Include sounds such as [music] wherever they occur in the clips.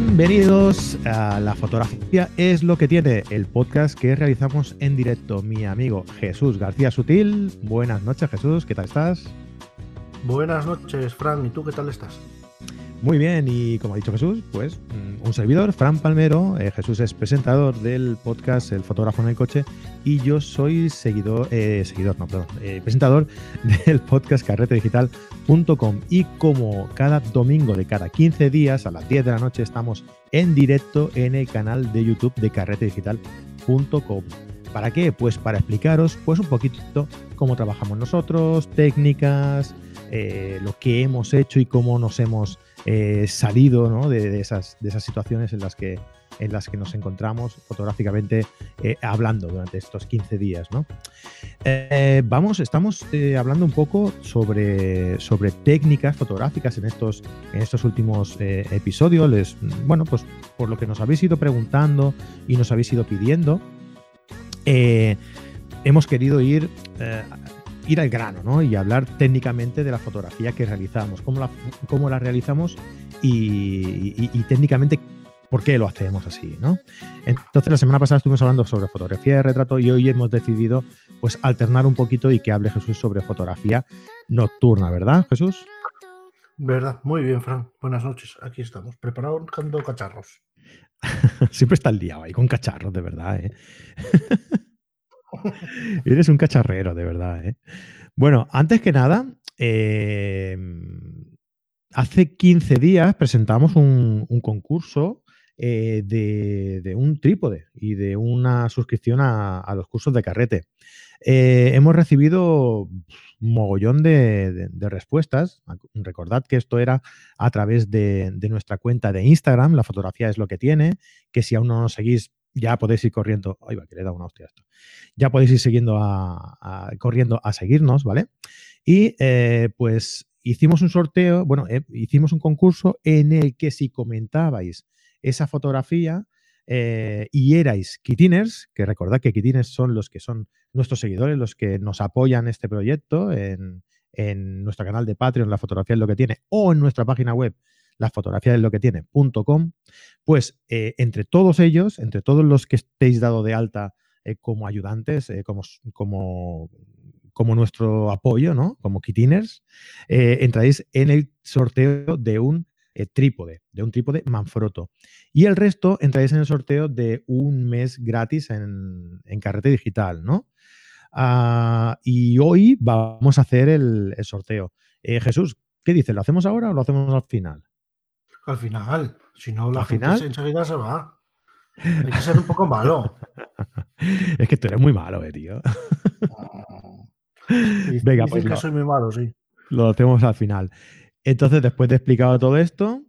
Bienvenidos a La Fotografía es lo que tiene, el podcast que realizamos en directo. Mi amigo Jesús García Sutil. Buenas noches, Jesús, ¿qué tal estás? Buenas noches, Fran, ¿y tú qué tal estás? Muy bien, y como ha dicho Jesús, pues mm, un servidor, Fran Palmero. Eh, Jesús es presentador del podcast El fotógrafo en el coche y yo soy seguidor, eh, seguidor, no, perdón, eh, presentador [laughs] del podcast carretedigital.com. Y como cada domingo de cada 15 días a las 10 de la noche estamos en directo en el canal de YouTube de carretedigital.com. ¿Para qué? Pues para explicaros pues un poquito cómo trabajamos nosotros, técnicas, lo que hemos hecho y cómo nos hemos eh, salido de, esas, de esas situaciones en las que, en las que nos encontramos fotográficamente eh, hablando durante estos 15 días. Eh, vamos, estamos hablando un poco sobre, sobre técnicas fotográficas en estos, en estos últimos episodios. Bueno, pues por lo que nos habéis ido preguntando y nos habéis ido pidiendo, hemos querido ir ir al grano ¿no? y hablar técnicamente de la fotografía que realizamos, cómo la, cómo la realizamos y, técnicamente por qué lo hacemos así. ¿no? Entonces la semana pasada estuvimos hablando sobre fotografía de retrato y hoy hemos decidido pues alternar un poquito y que hable Jesús sobre fotografía nocturna, ¿verdad Jesús? Verdad, muy bien, Fran. Buenas noches. Aquí estamos, preparados buscando cacharros. [laughs] Siempre está el día ahí con cacharros, de verdad, ¿eh? [laughs] [laughs] Eres un cacharrero, de verdad. ¿eh? Bueno, antes que nada, em, hace 15 días presentamos un, concurso eh, de, un trípode y de una suscripción a, los cursos de carrete. Eh, hemos recibido un mogollón de, respuestas. Recordad que esto era a través de, nuestra cuenta de Instagram, la fotografía es lo que tiene, que si aún no nos seguís, ya podéis ir corriendo. Ay, va, que le dado una hostia esto. Ya podéis ir siguiendo a, corriendo a seguirnos, ¿vale? Y eh, pues hicimos un sorteo, bueno, eh, hicimos un concurso en el que si comentabais esa fotografía eh, y erais kitiners, que recordad que kitiners son los que son nuestros seguidores, los que nos apoyan este proyecto en, en nuestro canal de Patreon, la fotografía es lo que tiene, o en nuestra página web la fotografía es lo que tiene.com, pues eh, entre todos ellos, entre todos los que estéis dado de alta eh, como ayudantes, eh, como, como, nuestro apoyo, ¿no? Como kitiners, entráis en el sorteo de un trípode, de un trípode Manfrotto. Y el resto entráis en el sorteo de un mes gratis en, carrete digital, ¿no? Ah, y hoy vamos a hacer el sorteo. Jesús, ¿qué dices? ¿Lo hacemos ahora o lo hacemos al final? Al final, si no, la gente enseguida se va. Hay que ser un poco malo. [laughs] es que tú eres muy malo, eh, tío. [laughs] Venga, pues que soy muy malo, sí. Lo hacemos al final. Entonces, después de explicado todo esto,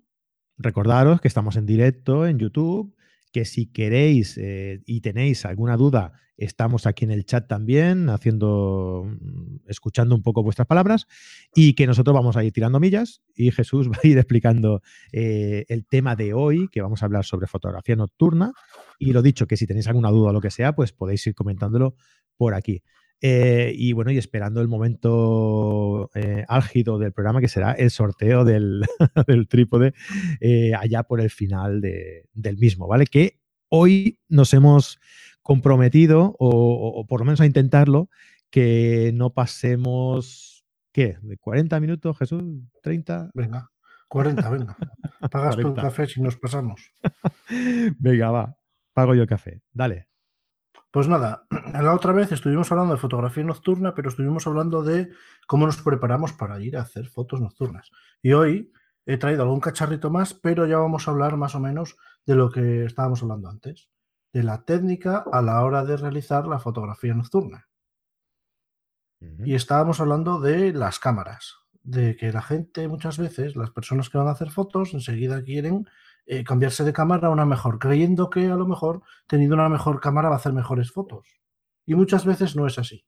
recordaros que estamos en directo en YouTube, que si queréis eh, y tenéis alguna duda, estamos aquí en el chat también, haciendo, mm, escuchando un poco vuestras palabras, y que nosotros vamos a ir tirando millas y Jesús [laughs] va a ir explicando eh, el tema de hoy, que vamos a hablar sobre fotografía nocturna. Y lo dicho, que si tenéis alguna duda o lo que sea, pues podéis ir comentándolo por aquí. Eh, y bueno, y esperando el momento álgido del programa, que será el sorteo del, [laughs] trípode allá por el final del mismo, ¿vale? Que hoy nos hemos comprometido, o, por lo menos a intentarlo, que no pasemos, ¿qué? ¿De 40 minutos, Jesús? ¿30? Venga, 40, venga. Pagas tú el café si nos pasamos. [laughs] venga, va, pago yo el café. Dale. Pues nada, [clears throat] la otra vez estuvimos hablando de fotografía nocturna, pero estuvimos hablando de cómo nos preparamos para ir a hacer fotos nocturnas. Y hoy he traído algún cacharrito más, pero ya vamos a hablar más o menos de lo que estábamos hablando antes de la técnica a la hora de realizar la fotografía nocturna. Y estábamos hablando de las cámaras, de que la gente muchas veces, las personas que van a hacer fotos, enseguida quieren eh, cambiarse de cámara a una mejor, creyendo que a lo mejor teniendo una mejor cámara va a hacer mejores fotos. Y muchas veces no es así,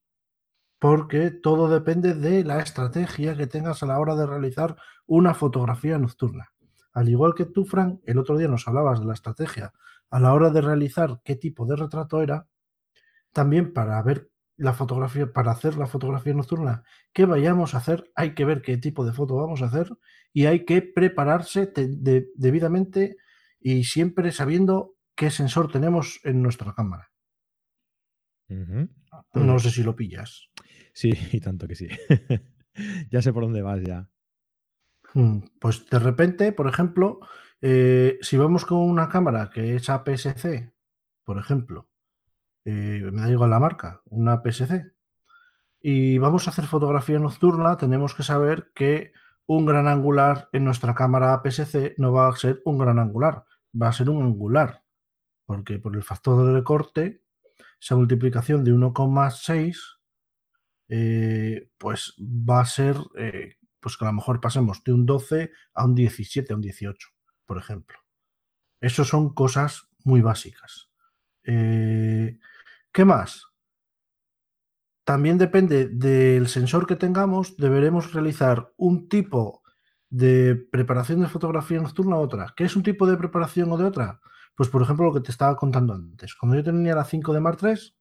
porque todo depende de la estrategia que tengas a la hora de realizar una fotografía nocturna. Al igual que tú, Frank, el otro día nos hablabas de la estrategia a la hora de realizar qué tipo de retrato era, también para ver la fotografía, para hacer la fotografía nocturna que vayamos a hacer, hay que ver qué tipo de foto vamos a hacer y hay que prepararse debidamente y siempre sabiendo qué sensor tenemos en nuestra cámara. No sé si lo pillas. Sí, [laughs] y tanto que sí. [laughs] ya sé por dónde vas ya. Mm, pues de repente, por ejemplo, eh, si vamos con una cámara que es APS-C, por ejemplo, eh, me da igual la marca, una APS-C, y vamos a hacer fotografía nocturna, tenemos que saber que un gran angular en nuestra cámara APS-C no va a ser un gran angular, va a ser un angular, porque por el factor de recorte, esa multiplicación de 1,6, eh, pues va a ser pues que a lo mejor pasemos de un 12 a un 17, a un 18, por ejemplo. Eso son cosas muy básicas. Eh, ¿Qué más? También depende del sensor que tengamos, deberemos realizar un tipo de preparación de fotografía nocturna u otra. ¿Qué es un tipo de preparación o de otra? Pues por ejemplo lo que te estaba contando antes. Cuando yo tenía la 5 de Mar 3,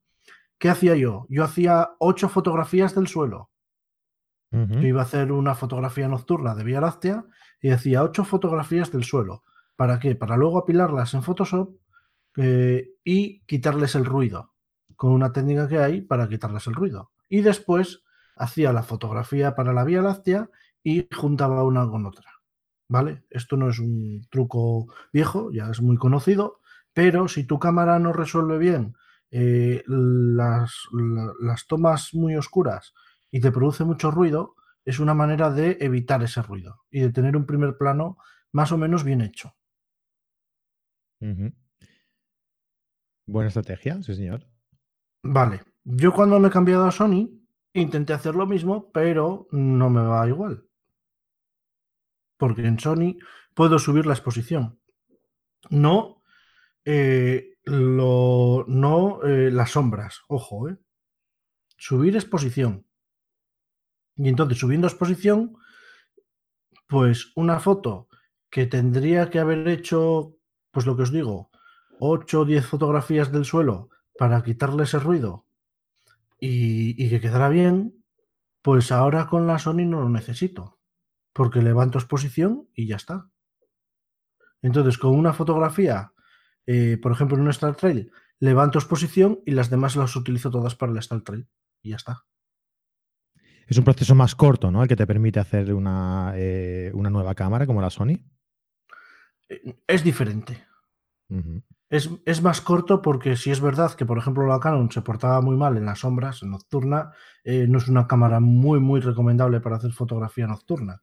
¿qué hacía yo? Yo hacía 8 fotografías del suelo. Yo iba a hacer una fotografía nocturna de Vía Láctea y hacía ocho fotografías del suelo. ¿Para qué? Para luego apilarlas en Photoshop eh, y quitarles el ruido, con una técnica que hay para quitarles el ruido. Y después hacía la fotografía para la Vía Láctea y juntaba una con otra. ¿Vale? Esto no es un truco viejo, ya es muy conocido, pero si tu cámara no resuelve bien eh, las, las tomas muy oscuras y te produce mucho ruido, es una manera de evitar ese ruido y de tener un primer plano más o menos bien hecho. Buena estrategia, sí, señor. Vale. Yo cuando me he cambiado a Sony, intenté hacer lo mismo, pero no me va igual. Porque en Sony puedo subir la exposición. No, eh, lo, no eh, las sombras. Ojo, eh. Subir exposición. Y entonces, subiendo exposición, pues una foto que tendría que haber hecho, pues lo que os digo, 8 o 10 fotografías del suelo para quitarle ese ruido y, que quedara bien, pues ahora con la Sony no lo necesito, porque levanto exposición y ya está. Entonces, con una fotografía, eh, por ejemplo, en un Star Trail, levanto exposición y las demás las utilizo todas para el Star Trail y ya está es un proceso más corto, ¿no? El que te permite hacer una, eh, nueva cámara como la Sony. Eh, es diferente. Es, más corto porque si es verdad que, por ejemplo, la Canon se portaba muy mal en las sombras, en nocturna, eh, no es una cámara muy, muy recomendable para hacer fotografía nocturna.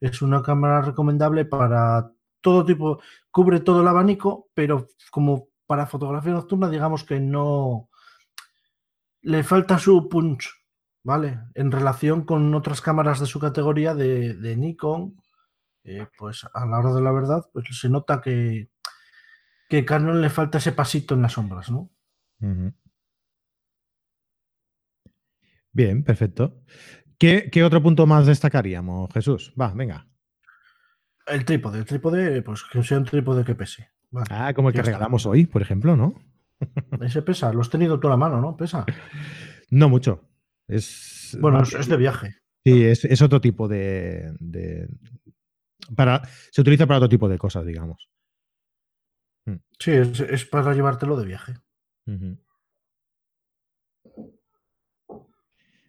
Es una cámara recomendable para todo tipo, cubre todo el abanico, pero como para fotografía nocturna, digamos que no le falta su punch ¿vale? En relación con otras cámaras de su categoría de, Nikon, eh, pues a la hora de la verdad, pues se nota que, que Canon le falta ese pasito en las sombras, ¿no? Bien, perfecto. ¿Qué, otro punto más destacaríamos, Jesús? Va, venga. El trípode, el trípode, pues que sea un trípode que pese. ah, como el que regalamos hoy, por ejemplo, ¿no? [laughs] Ese pesa, lo has tenido toda la mano, ¿no? Pesa. No mucho. Es, bueno, es, de viaje. Sí, es, otro tipo de, para, se utiliza para otro tipo de cosas, digamos. Mm. Sí, es, para llevártelo de viaje.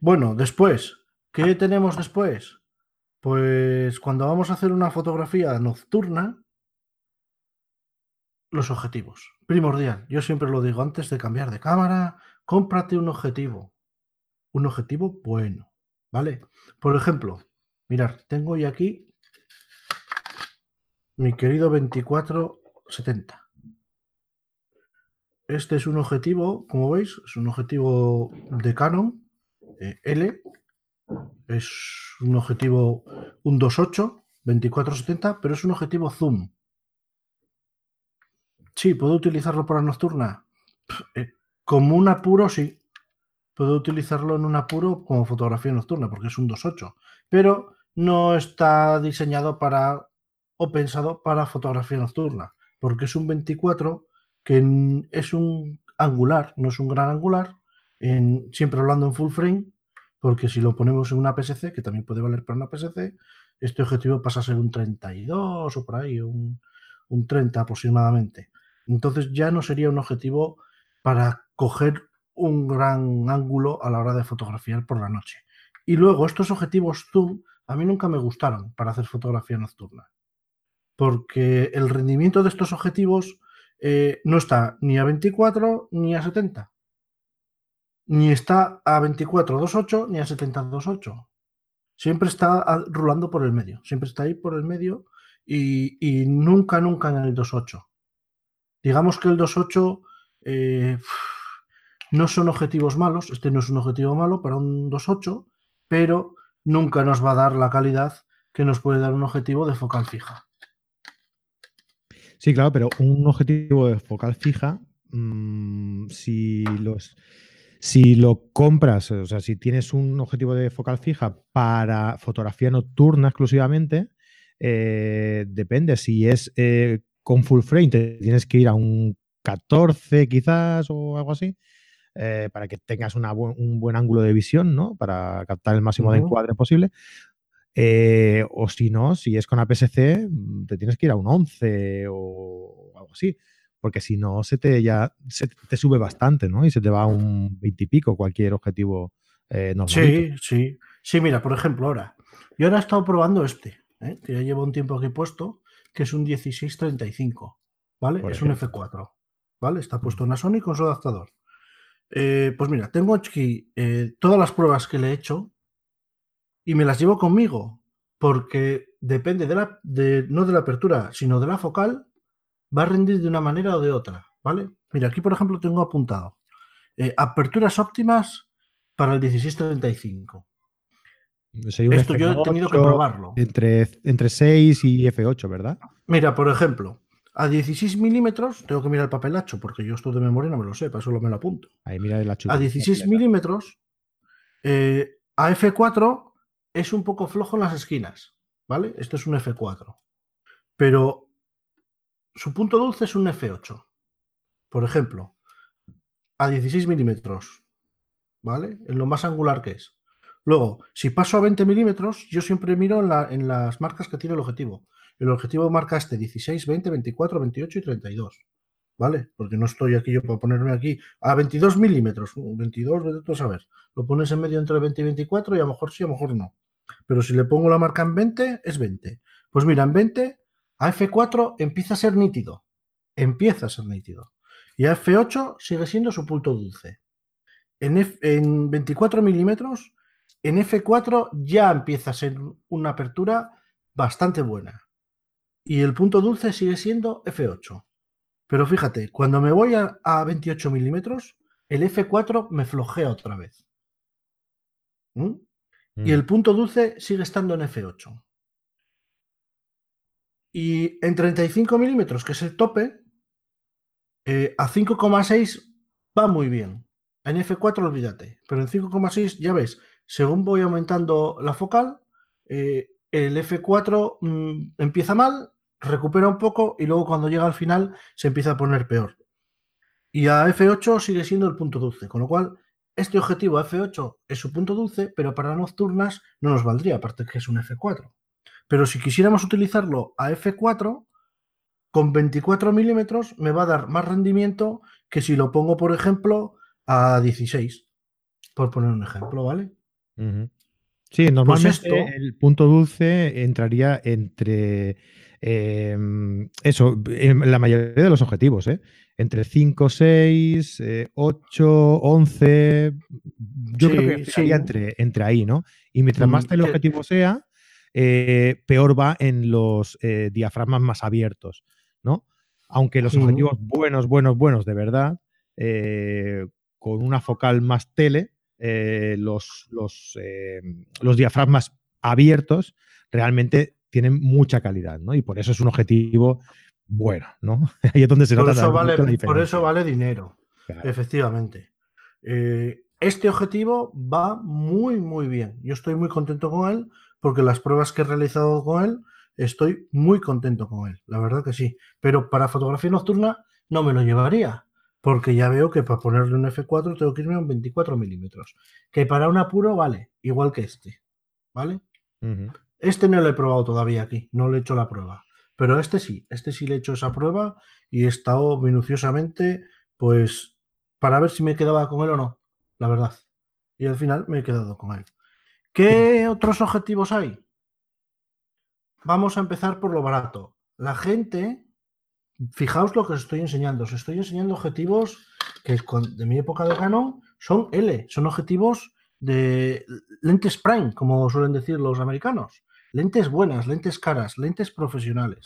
Bueno, después, ¿qué tenemos después? Pues cuando vamos a hacer una fotografía nocturna, los objetivos. Primordial. Yo siempre lo digo antes de cambiar de cámara, cómprate un objetivo un objetivo bueno, ¿vale? Por ejemplo, mirar, tengo hoy aquí mi querido 2470. Este es un objetivo, como veis, es un objetivo de Canon eh, L. Es un objetivo, un 28, 2470, pero es un objetivo zoom. Sí, ¿puedo utilizarlo para nocturna? Eh, como un apuro, sí puedo utilizarlo en un apuro como fotografía nocturna, porque es un 2.8, pero no está diseñado para o pensado para fotografía nocturna, porque es un 24 que es un angular, no es un gran angular, en, siempre hablando en full frame, porque si lo ponemos en una PSC, que también puede valer para una PSC, este objetivo pasa a ser un 32 o por ahí, un, un 30 aproximadamente. Entonces ya no sería un objetivo para coger un gran ángulo a la hora de fotografiar por la noche. Y luego estos objetivos zoom a mí nunca me gustaron para hacer fotografía nocturna, porque el rendimiento de estos objetivos eh, no está ni a 24 ni a 70, ni está a 24 2.8 ni a 70 2.8. Siempre está rulando por el medio, siempre está ahí por el medio y, nunca, nunca en el 2.8. Digamos que el 2.8 eh, no son objetivos malos, este no es un objetivo malo para un 2.8, pero nunca nos va a dar la calidad que nos puede dar un objetivo de focal fija. Sí, claro, pero un objetivo de focal fija, mm, si los si lo compras, o sea, si tienes un objetivo de focal fija para fotografía nocturna exclusivamente, eh, depende. Si es eh, con full frame, te tienes que ir a un 14 quizás o algo así, eh, para que tengas un buen ángulo de visión, ¿no? Para captar el máximo de encuadre posible. Eh, o si no, si es con APS-C, mm, te tienes que ir a un 11 o algo así. Porque si no, se te ya se te sube bastante, ¿no? Y se te va a un 20 y pico cualquier objetivo eh, normal. Sí, sí. Sí, mira, por ejemplo, ahora. Yo ahora he estado probando este, que ya llevo un tiempo aquí puesto, que es un 1635, ¿vale? es un F4, ¿vale? Está puesto en la Sony con su adaptador. Eh, pues mira, tengo aquí eh, todas las pruebas que le he hecho y me las llevo conmigo, porque depende de la, de, no de la apertura, sino de la focal, va a rendir de una manera o de otra, ¿vale? Mira, aquí por ejemplo tengo apuntado eh, aperturas óptimas para el 1635. Esto yo he tenido que probarlo. Entre, entre 6 y F8, ¿verdad? Mira, por ejemplo, a 16 milímetros, tengo que mirar el papelacho porque yo esto de memoria no me lo sé, para eso me lo apunto. Ahí mira el A 16 milímetros, eh, a F4 es un poco flojo en las esquinas, ¿vale? Esto es un F4. Pero su punto dulce es un F8. Por ejemplo, a 16 milímetros, ¿vale? En lo más angular que es. Luego, si paso a 20 milímetros, yo siempre miro en las marcas que tiene el objetivo. El objetivo marca este 16, 20, 24, 28 y 32. ¿Vale? Porque no estoy aquí yo para ponerme aquí a 22 milímetros. 22, vete a saber. Lo pones en medio entre 20 y 24 y a lo mejor sí, a lo mejor no. Pero si le pongo la marca en 20, es 20. Pues mira, en 20, a F4 empieza a ser nítido. Empieza a ser nítido. Y a F8 sigue siendo su punto dulce. En, en 24 milímetros, en F4 ya empieza a ser una apertura bastante buena y el punto dulce sigue siendo F8. Pero fíjate, cuando me voy a, 28 milímetros, el F4 me flojea otra vez. ¿Mm? Y el mm. punto dulce sigue estando en F8. Y en 35 milímetros, que es el tope, eh, a 5,6 va muy bien. En F4 olvídate, pero en 5,6 ya ves, según voy aumentando la focal, eh, el F4 mm, empieza mal, recupera un poco y luego cuando llega al final se empieza a poner peor. Y a F8 sigue siendo el punto dulce, con lo cual este objetivo a F8 es su punto dulce, pero para nocturnas no nos valdría, aparte que es un F4. Pero si quisiéramos utilizarlo a F4, con 24 milímetros me va a dar más rendimiento que si lo pongo, por ejemplo, a 16, por poner un ejemplo, ¿vale? Sí, pues normalmente el punto dulce entraría entre em, eso, en la mayoría de los objetivos, ¿eh? entre 5, 6, 8, 11. Yo creo que sería entre, entre ahí, ¿no? Y mientras mm, más el objetivo sea, eh, peor va en los eh, diafragmas más abiertos, ¿no? Aunque los objetivos buenos, buenos, buenos, de verdad, eh, con una focal más tele, eh, los, los, eh, los, diafragmas abiertos realmente tienen mucha calidad, ¿no? Y por eso es un objetivo bueno, ¿no? [laughs] Ahí es donde se por eso vale, Por eso vale dinero, efectivamente. Eh, este objetivo va muy, muy bien. Yo estoy muy contento con él porque las pruebas que he realizado con él, estoy muy contento con él, la verdad que sí. Pero para fotografía nocturna no me lo llevaría porque ya veo que para ponerle un F4 tengo que irme a un 24 milímetros, que para un apuro vale, igual que este, ¿vale? Este no lo he probado todavía aquí, no le he hecho la prueba, Pero este sí, este sí le he hecho esa prueba y he estado minuciosamente, pues, para ver si me quedaba con él o no, la verdad. Y al final me he quedado con él. ¿Qué otros objetivos hay? Vamos a empezar por lo barato. La gente, fijaos lo que os estoy enseñando. Os estoy enseñando objetivos que de mi época de Canon son L, son objetivos de lentes prime, como suelen decir los americanos. Lentes buenas, lentes caras, lentes profesionales,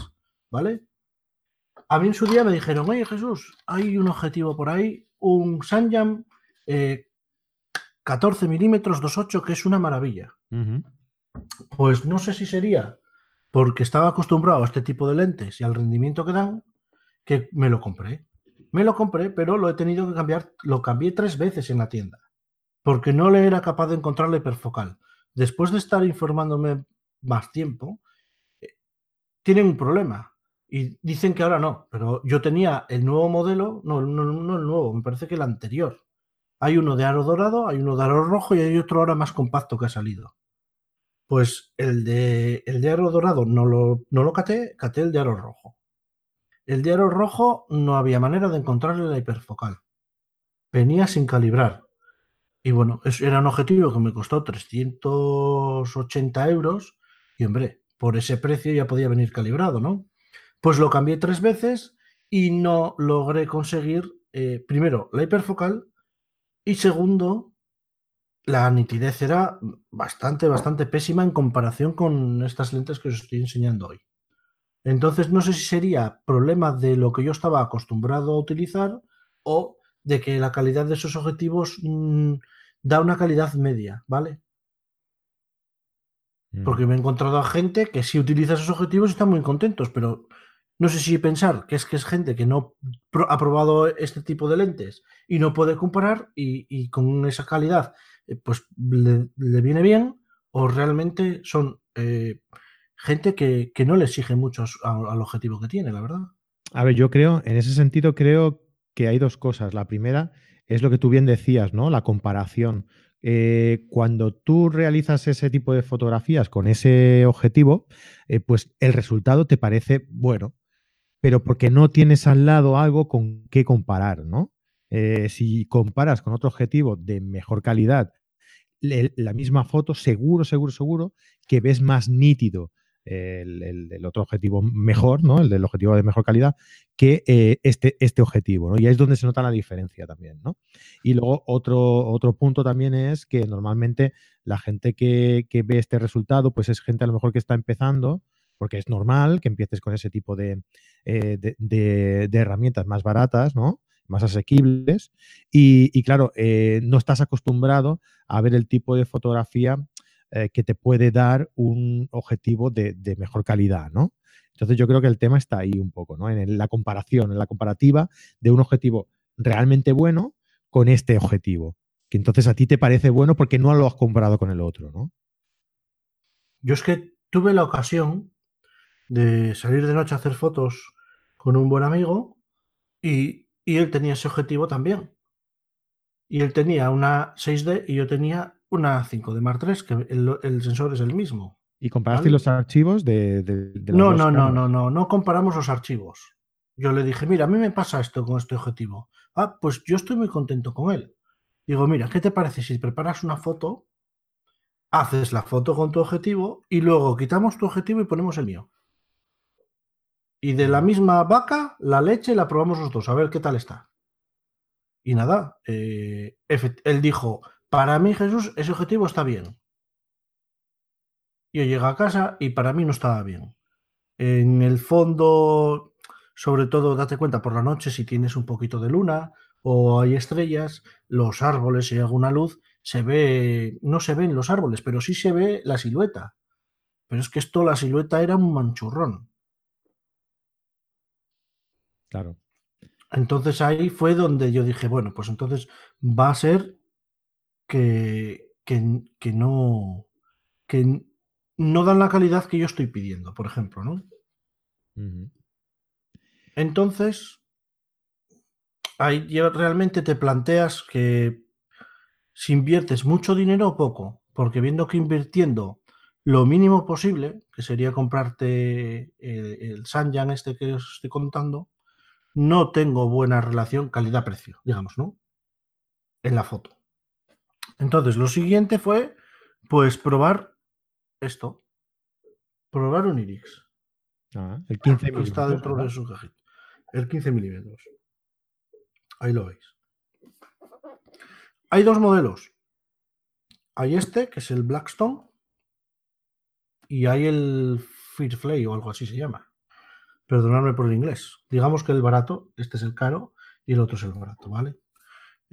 ¿vale? A mí en su día me dijeron, oye Jesús, hay un objetivo por ahí, un Sanjam 14 eh, milímetros 2.8, que es una maravilla. Pues no sé si sería porque estaba acostumbrado a este tipo de lentes y al rendimiento que dan, que me lo compré. Me lo compré, pero lo he tenido que cambiar, lo cambié tres veces en la tienda, porque no le era capaz de encontrar la hiperfocal. Después de estar informándome más tiempo, eh, tienen un problema. Y dicen que ahora no, pero yo tenía el nuevo modelo, no, no, no el nuevo, me parece que el anterior. Hay uno de aro dorado, hay uno de aro rojo y hay otro ahora más compacto que ha salido. Pues el de, el de aro dorado no lo, no lo caté, caté el de aro rojo. El de aro rojo no había manera de encontrarle la hiperfocal. Venía sin calibrar. Y bueno, era un objetivo que me costó 380 euros y hombre, por ese precio ya podía venir calibrado, ¿no? Pues lo cambié tres veces y no logré conseguir, eh, primero, la hiperfocal y segundo, la nitidez era bastante, bastante pésima en comparación con estas lentes que os estoy enseñando hoy. Entonces, no sé si sería problema de lo que yo estaba acostumbrado a utilizar o de que la calidad de esos objetivos mm, da una calidad media, ¿vale? Porque mm. me he encontrado a gente que sí utiliza esos objetivos y están muy contentos, pero no sé si pensar que es que es gente que no ha probado este tipo de lentes y no puede comparar y, con esa calidad eh, pues le, viene bien o realmente son eh, gente que, no le exige mucho al objetivo que tiene, la verdad. A ver, yo creo, en ese sentido creo que hay dos cosas. La primera es lo que tú bien decías, ¿no? La comparación. Eh, cuando tú realizas ese tipo de fotografías con ese objetivo, eh, pues el resultado te parece bueno, pero porque no tienes al lado algo con qué comparar, ¿no? Eh, si comparas con otro objetivo de mejor calidad la misma foto, seguro, seguro, seguro que ves más nítido el, otro objetivo mejor, ¿no? El del objetivo de mejor calidad, que eh, este, este objetivo, ¿no? Y ahí es donde se nota la diferencia también, ¿no? Y luego otro, otro punto también es que normalmente la gente que, ve este resultado, pues es gente a lo mejor que está empezando, porque es normal que empieces con ese tipo de, eh, de, herramientas más baratas, ¿no? más asequibles y, claro, eh, no estás acostumbrado a ver el tipo de fotografía eh, que te puede dar un objetivo de, mejor calidad, ¿no? Entonces yo creo que el tema está ahí un poco, ¿no? En la comparación, en la comparativa de un objetivo realmente bueno con este objetivo. Que entonces a ti te parece bueno porque no lo has comparado con el otro, ¿no? Yo es que tuve la ocasión de salir de noche a hacer fotos con un buen amigo y, y él tenía ese objetivo también. Y él tenía una 6D y yo tenía una 5 de Mark III, que el, sensor es el mismo. ¿Y comparaste los archivos de, no, no, no, no, no, no comparamos los archivos. Yo le dije, mira, a mí me pasa esto con este objetivo. Ah, pues yo estoy muy contento con él. Digo, mira, ¿qué te parece si preparas una foto, haces la foto con tu objetivo y luego quitamos tu objetivo y ponemos el mío? Y de la misma vaca, la leche la probamos los dos, a ver qué tal está. Y nada, eh, él dijo, para mí, Jesús, ese objetivo está bien. Yo llego a casa y para mí no estaba bien. En el fondo, sobre todo, date cuenta por la noche si tienes un poquito de luna o hay estrellas, los árboles y alguna luz, se ve, no se ven los árboles, pero sí se ve la silueta. Pero es que esto, la silueta era un manchurrón. Claro. Entonces ahí fue donde yo dije, bueno, pues entonces va a ser que, que, no, que no dan la calidad que yo estoy pidiendo, por ejemplo, ¿no? Entonces, ahí realmente te planteas que si inviertes mucho dinero o poco, porque viendo que invirtiendo lo mínimo posible, que sería comprarte el, el Sanyan este que os estoy contando, no tengo buena relación calidad-precio, digamos, ¿no? En la foto. Entonces, lo siguiente fue, pues, probar esto. Probar un Irix. Ah, el 15 que está milímetros, dentro de su cajita. El 15 milímetros. Ahí lo veis. Hay dos modelos. Hay este, que es el Blackstone, y hay el Firefly o algo así se llama. Perdonadme por el inglés. Digamos que el barato, este es el caro y el otro es el barato, ¿vale?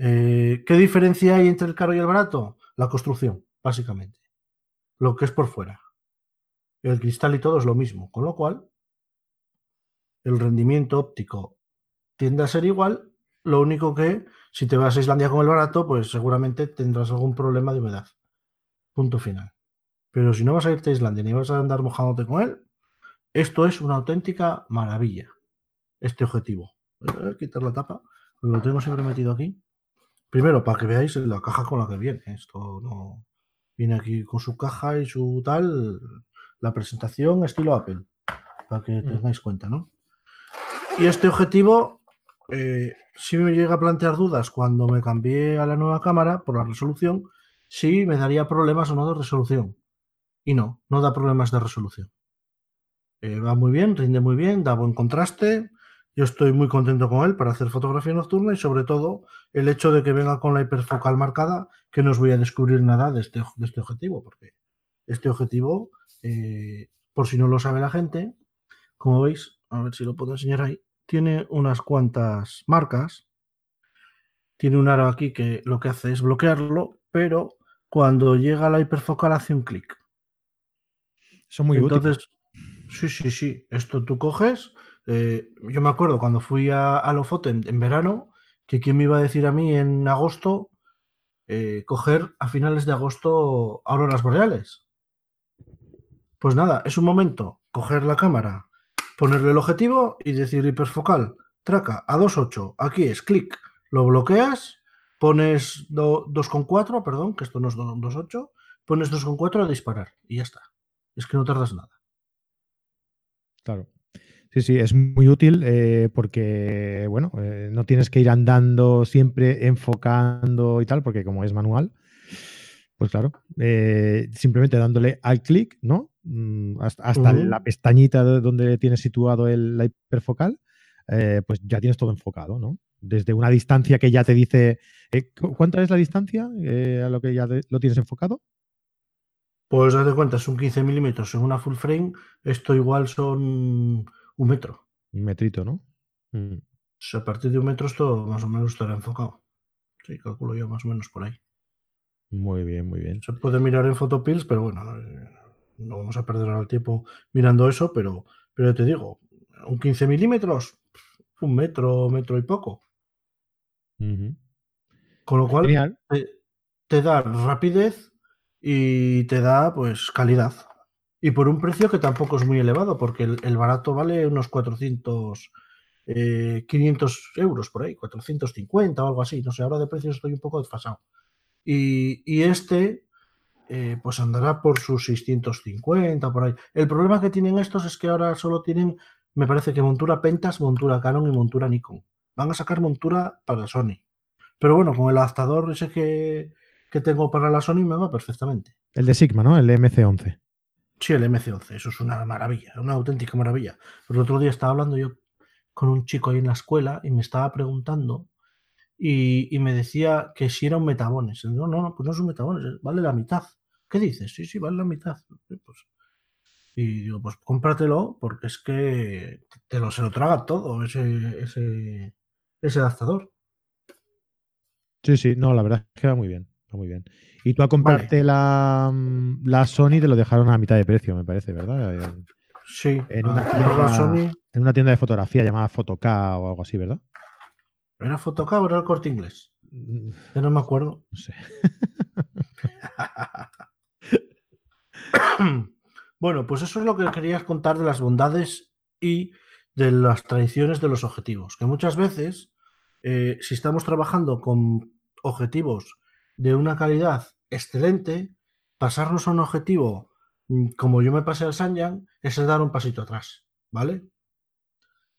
Eh, ¿Qué diferencia hay entre el caro y el barato? La construcción, básicamente. Lo que es por fuera. El cristal y todo es lo mismo, con lo cual el rendimiento óptico tiende a ser igual, lo único que si te vas a Islandia con el barato, pues seguramente tendrás algún problema de humedad. Punto final. Pero si no vas a irte a Islandia ni vas a andar mojándote con él, esto es una auténtica maravilla. Este objetivo. Quitar la tapa, lo tengo siempre metido aquí. Primero, para que veáis la caja con la que viene. Esto no viene aquí con su caja y su tal. La presentación estilo Apple. Para que Mm. tengáis cuenta, ¿no? Y este objetivo eh, sí me llega a plantear dudas cuando me cambié a la nueva cámara por la resolución, sí me daría problemas o no de resolución. Y no, no da problemas de resolución. Eh, va muy bien, rinde muy bien, da buen contraste. Yo estoy muy contento con él para hacer fotografía nocturna y sobre todo el hecho de que venga con la hiperfocal marcada, que no os voy a descubrir nada de este, de este objetivo, porque este objetivo, eh, por si no lo sabe la gente, como veis, a ver si lo puedo enseñar ahí, tiene unas cuantas marcas. Tiene un aro aquí que lo que hace es bloquearlo, pero cuando llega a la hiperfocal hace un clic. Son muy. Entonces, sí, sí, sí. Esto tú coges. Eh, yo me acuerdo cuando fui a, a Lofoten en, verano, que quién me iba a decir a mí en agosto eh, coger a finales de agosto auroras boreales. Pues nada, es un momento coger la cámara, ponerle el objetivo y decir hiperfocal, traca a 2.8, aquí es clic, lo bloqueas, pones do- 2.4, perdón, que esto no es do- 2.8, pones 2.4 a disparar y ya está. Es que no tardas nada. Claro. Sí, sí, es muy útil eh, porque, bueno, eh, no tienes que ir andando siempre enfocando y tal, porque como es manual, pues claro, eh, simplemente dándole al clic, ¿no? Mm, hasta la pestañita de donde tienes situado el, la hiperfocal, pues ya tienes todo enfocado, ¿no? Desde una distancia que ya te dice, ¿cu- ¿cuánta es la distancia a lo que ya te- lo tienes enfocado? Pues date cuenta, son 15 milímetros en una full frame, esto igual son un metro. Un metrito, ¿no? Mm. O sea, a partir de un metro esto más o menos estará enfocado. Sí, calculo yo más o menos por ahí. Muy bien, muy bien. Se puede mirar en Photopills, pero bueno, eh, no vamos a perder el tiempo mirando eso, pero, pero te digo, un 15 milímetros, un metro, metro y poco. Con lo cual te da rapidez y te da pues calidad. Y por un precio que tampoco es muy elevado, porque el, barato vale unos 400, eh, 500 euros por ahí, 450 o algo así. No sé, ahora de precios estoy un poco desfasado. Y, y este, eh, pues andará por sus 650 por ahí. El problema que tienen estos es que ahora solo tienen, me parece que montura Pentas, montura Canon y montura Nikon. Van a sacar montura para Sony. Pero bueno, con el adaptador ese que, que tengo para la Sony me va perfectamente. El de Sigma, ¿no? El MC11. Sí, el MC11, eso es una maravilla, una auténtica maravilla. El otro día estaba hablando yo con un chico ahí en la escuela y me estaba preguntando y, y me decía que si era un metabones. No, no, no, pues no es un metabones, vale la mitad. ¿Qué dices? Sí, sí, vale la mitad. Pues, y digo, pues cómpratelo porque es que te lo, se lo traga todo ese, ese, ese adaptador. Sí, sí, no, la verdad es que va muy bien. Va muy bien. Y tú a comprarte la, mm, la Sony te lo dejaron a mitad de precio, me parece, ¿verdad? Sí, En una tienda- Sony en una tienda de fotografía llamada Fotoca o algo así, ¿verdad? era Fotoca o era el corte inglés. Mm, Ya no me acuerdo. No sé. [laughs] bueno, pues eso es lo que querías contar de las bondades y de las tradiciones de los objetivos. Que muchas veces, eh, si estamos trabajando con objetivos de una calidad excelente, pasarnos a un objetivo mm, como yo me pasé al Sanyan, es dar un pasito atrás, ¿vale?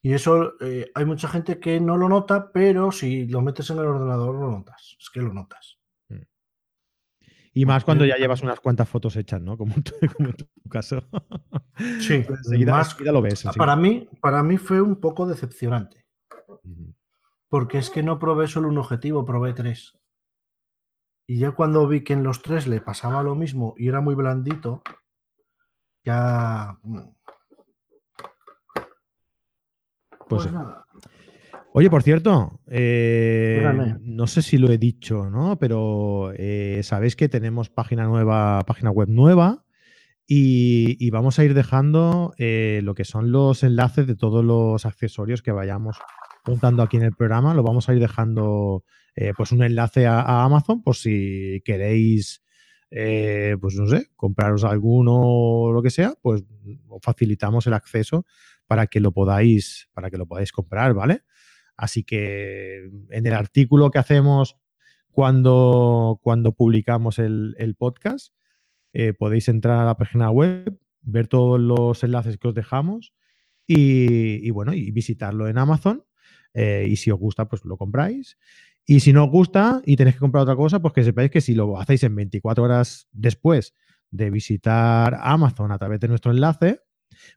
Y eso eh, hay mucha gente que no lo nota, pero si lo metes en el ordenador lo notas. Es que lo notas. Mm. Y más cuando ya llevas unas cuantas fotos hechas, ¿no? Como, en tu [laughs] caso. Sí, [laughs] más, lo ves. Para mí, para mí fue un poco decepcionante. Porque es que no probé solo un objetivo, probé tres. Y ya cuando vi que en los tres le pasaba lo mismo y era muy blandito, ya. Mm, pues, pues nada. Oye, por cierto, eh, no sé si lo he dicho, ¿no? Pero eh, sabéis que tenemos página nueva, página web nueva, y, vamos a ir dejando eh, lo que son los enlaces de todos los accesorios que vayamos juntando aquí en el programa. Lo vamos a ir dejando, pues un enlace a, Amazon por si queréis, pues no sé, compraros alguno o lo que sea, pues facilitamos el acceso para que lo podáis, para que lo podáis comprar, ¿vale? Así que en el artículo que hacemos cuando, cuando publicamos el, podcast, eh, podéis entrar a la página web, ver todos los enlaces que os dejamos y, bueno, y visitarlo en Amazon. Eh, y si os gusta, pues lo compráis. Y si no os gusta y tenéis que comprar otra cosa, pues que sepáis que si lo hacéis en 24 horas después de visitar Amazon a través de nuestro enlace,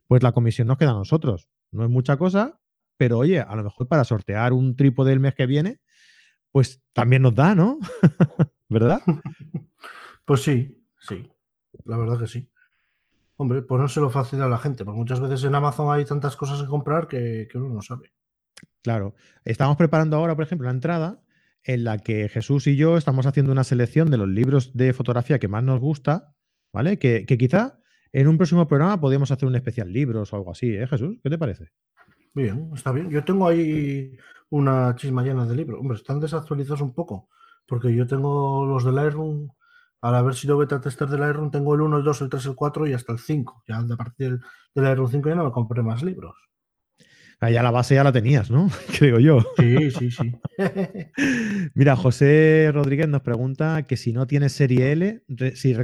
pues la comisión nos queda a nosotros. No es mucha cosa, pero oye, a lo mejor para sortear un trípode el mes que viene, pues también nos da, ¿no? [laughs] ¿Verdad? Pues sí, sí, la verdad que sí. Hombre, ponérselo fácil a la gente, porque muchas veces en Amazon hay tantas cosas que comprar que, uno no sabe. Claro. Estamos preparando ahora, por ejemplo, una entrada en la que Jesús y yo estamos haciendo una selección de los libros de fotografía que más nos gusta, ¿vale? Que, que quizá en un próximo programa podríamos hacer un especial libros o algo así, ¿eh, Jesús? ¿Qué te parece? Bien, está bien. Yo tengo ahí una chisma llena de libros. Hombre, están desactualizados un poco, porque yo tengo los de Lightroom, a la versión beta tester de Lightroom, tengo el 1, el 2, el 3, el 4 y hasta el 5. Ya a partir del, del Lightroom 5 ya no me compré más libros. Ah, ya la base ya la tenías, ¿no? [laughs] Creo yo. Sí, sí, sí. [laughs] Mira, José Rodríguez nos pregunta que si no tienes serie L, si,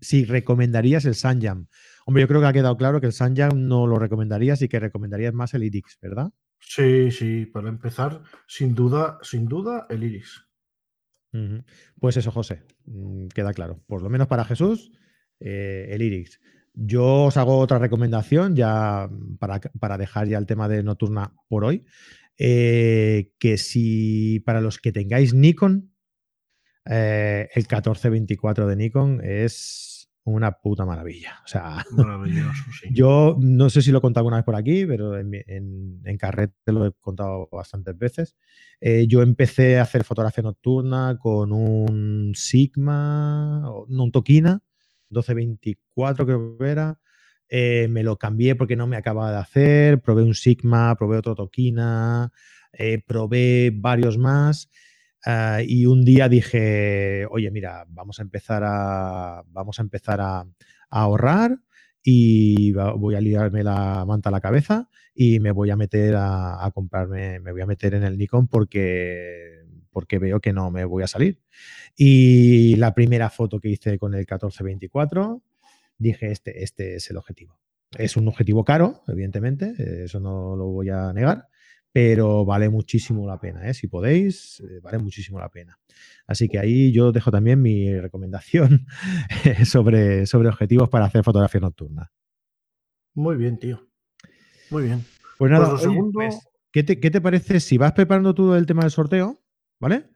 si recomendarías el Sanjam. Hombre, yo creo que ha quedado claro que el Sanjam no lo recomendarías y que recomendarías más el Iris, ¿verdad? Sí, sí, para empezar, sin duda, sin duda, el Iris. Pues eso, José, mm, queda claro. Por lo menos para Jesús, eh, el Iris. Yo os hago otra recomendación ya para, dejar ya el tema de Nocturna por hoy. Eh, que si para los que tengáis Nikon, eh, el 1424 de Nikon es una puta maravilla. O sea, [laughs] yo no sé si lo he contado alguna vez por aquí, pero en, en, Carrete lo he contado bastantes veces. Eh, yo empecé a hacer fotografía nocturna con un Sigma, no, un Tokina, 1224 creo que era. Eh, me lo cambié porque no me acababa de hacer. Probé un Sigma, probé otro Tokina, eh, probé varios más. Ah, y un día dije, oye, mira, vamos a empezar a, vamos a, empezar a, ahorrar y voy a liarme la manta a la cabeza y me voy a meter a, comprarme, me voy a meter en el Nikon porque, porque veo que no me voy a salir. Y la primera foto que hice con el 1424, dije, este, este es el objetivo. Es un objetivo caro, evidentemente, eso no lo voy a negar, pero vale muchísimo la pena, ¿eh? si podéis, eh, vale muchísimo la pena. Así que ahí yo dejo también mi recomendación [laughs] sobre, sobre objetivos para hacer fotografía nocturna. Muy bien, tío. Muy bien. Pues nada, pues pues, ¿qué, te, parece si vas preparando tú el tema del sorteo? ¿Vale?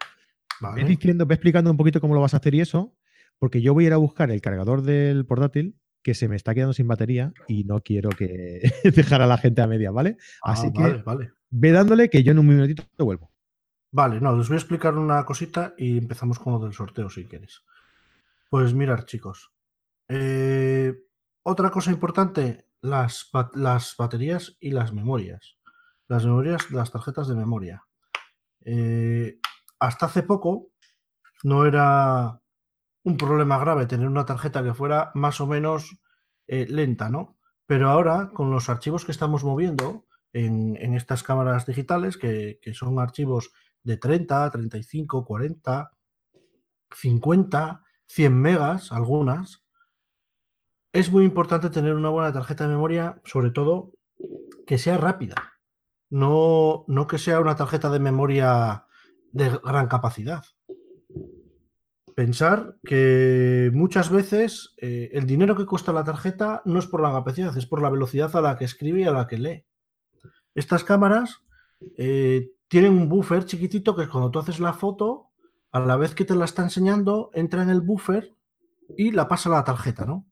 vale. Ves, diciendo, explicando un poquito cómo lo vas a hacer y eso, porque yo voy a ir a buscar el cargador del portátil que se me está quedando sin batería y no quiero que [laughs] dejar a la gente a media, ¿vale? Ah, Así que vale ve dándole que yo en un minutito te vuelvo. Vale, no, les voy a explicar una cosita y empezamos con lo del sorteo si quieres. Pues mirar, chicos. Eh, otra cosa importante, las, las, baterías y las memorias. Las memorias, las tarjetas de memoria. Eh, hasta hace poco no era un problema grave tener una tarjeta que fuera más o menos eh, lenta, ¿no? Pero ahora, con los archivos que estamos moviendo, en, estas cámaras digitales, que, son archivos de 30, 35, 40, 50, 100 megas, algunas. es muy importante tener una buena tarjeta de memoria, sobre todo que sea rápida, no, no que sea una tarjeta de memoria de gran capacidad. Pensar que muchas veces eh, el dinero que cuesta la tarjeta no es por la capacidad, es por la velocidad a la que escribe y a la que lee. Estas cámaras eh, tienen un buffer chiquitito que cuando tú haces la foto, a la vez que te la está enseñando, entra en el buffer y la pasa a la tarjeta, ¿no?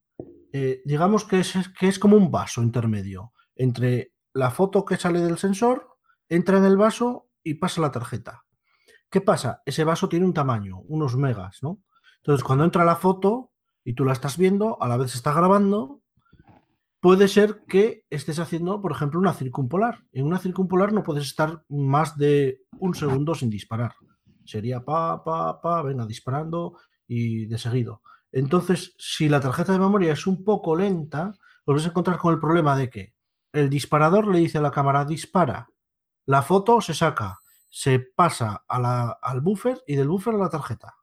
Eh, digamos que es, que es como un vaso intermedio entre la foto que sale del sensor, entra en el vaso y pasa la tarjeta. ¿Qué pasa? Ese vaso tiene un tamaño, unos megas, ¿no? Entonces, cuando entra la foto y tú la estás viendo, a la vez se está grabando, puede ser que estés haciendo, por ejemplo, una circumpolar. En una circumpolar no puedes estar más de un segundo sin disparar. Sería pa, pa, pa, venga, disparando y de seguido. Entonces, si la tarjeta de memoria es un poco lenta, os vais a encontrar con el problema de que el disparador le dice a la cámara dispara, la foto se saca, se pasa al buffer y del buffer a la tarjeta.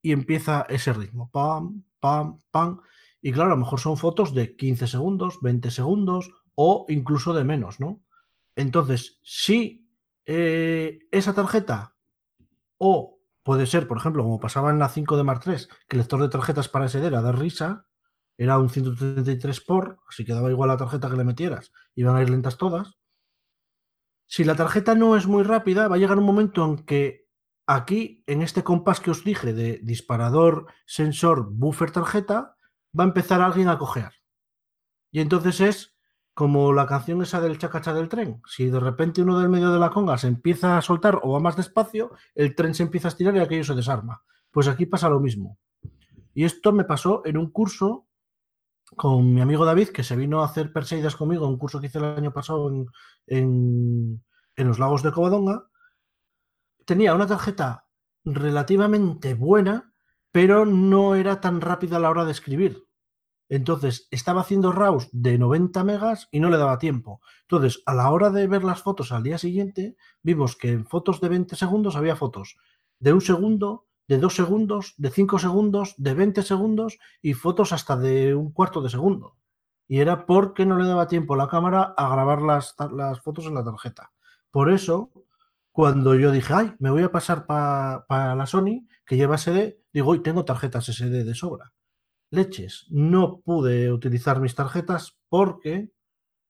Y empieza ese ritmo, pam, pam, pam. Y claro, a lo mejor son fotos de 15 segundos, 20 segundos o incluso de menos, ¿no? Entonces, si eh, esa tarjeta o puede ser, por ejemplo, como pasaba en la 5 de Mark 3, que el lector de tarjetas para SD era de risa, era un 133 por, así que daba igual la tarjeta que le metieras, iban a ir lentas todas. Si la tarjeta no es muy rápida, va a llegar un momento en que aquí, en este compás que os dije de disparador, sensor, buffer, tarjeta, va a empezar alguien a cojear. Y entonces es como la canción esa del chacacha del tren. Si de repente uno del medio de la conga se empieza a soltar o va más despacio, el tren se empieza a estirar y aquello se desarma. Pues aquí pasa lo mismo. Y esto me pasó en un curso con mi amigo David, que se vino a hacer Perseidas conmigo, un curso que hice el año pasado en, en, en los lagos de Covadonga. Tenía una tarjeta relativamente buena, pero no era tan rápida a la hora de escribir. Entonces estaba haciendo RAWs de 90 megas y no le daba tiempo. Entonces, a la hora de ver las fotos al día siguiente, vimos que en fotos de 20 segundos había fotos de un segundo, de dos segundos, de cinco segundos, de 20 segundos y fotos hasta de un cuarto de segundo. Y era porque no le daba tiempo a la cámara a grabar las, las fotos en la tarjeta. Por eso, cuando yo dije, ay, me voy a pasar para la Sony, que lleva SD, digo, hoy tengo tarjetas SD de sobra leches, no pude utilizar mis tarjetas porque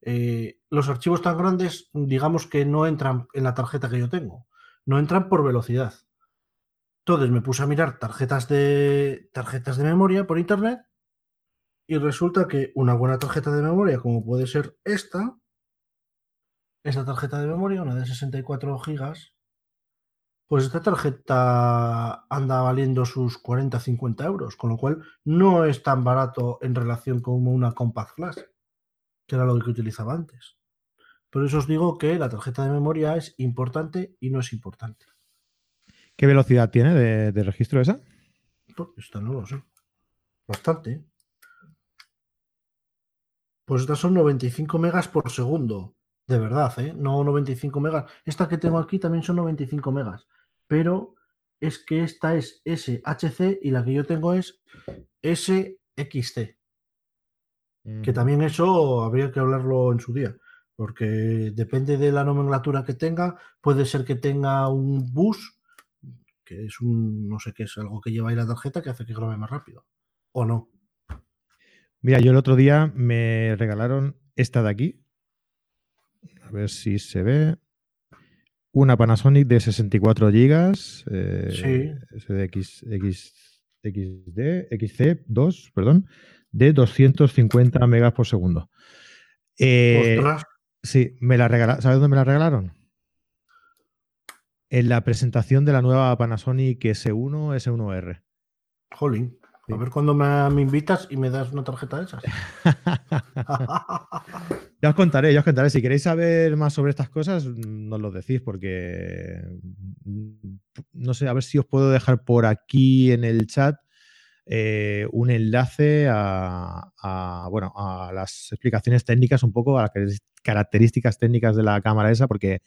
eh, los archivos tan grandes, digamos que no entran en la tarjeta que yo tengo, no entran por velocidad. Entonces me puse a mirar tarjetas de, tarjetas de memoria por internet y resulta que una buena tarjeta de memoria, como puede ser esta, esta tarjeta de memoria, una de 64 gigas, pues esta tarjeta anda valiendo sus 40-50 euros, con lo cual no es tan barato en relación con una Compact Flash, que era lo que utilizaba antes. Por eso os digo que la tarjeta de memoria es importante y no es importante. ¿Qué velocidad tiene de, registro esa? Pues esta no lo sé. Bastante. Pues estas son 95 megas por segundo. De verdad, ¿eh? No 95 megas. Esta que tengo aquí también son 95 megas pero es que esta es SHC y la que yo tengo es SXC. Que también eso habría que hablarlo en su día, porque depende de la nomenclatura que tenga, puede ser que tenga un bus, que es un, no sé qué es, algo que lleva ahí la tarjeta que hace que grabe más rápido, o no. Mira, yo el otro día me regalaron esta de aquí. A ver si se ve una Panasonic de 64 GB, eh, SDX, XD, XC2, perdón, de 250 megas por segundo. Eh, sí, me la regalaron. ¿Sabes dónde me la regalaron? En la presentación de la nueva Panasonic S1, S1R. Jolín. A ver cuándo me, invitas y me das una tarjeta de esas. [laughs] ya os contaré, ya os contaré. Si queréis saber más sobre estas cosas, nos lo decís, porque mm, no sé, a ver si os puedo dejar por aquí en el chat eh, un enlace a, bueno, a las explicaciones técnicas, un poco a las características técnicas de la cámara esa, porque